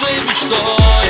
нашей мечтой.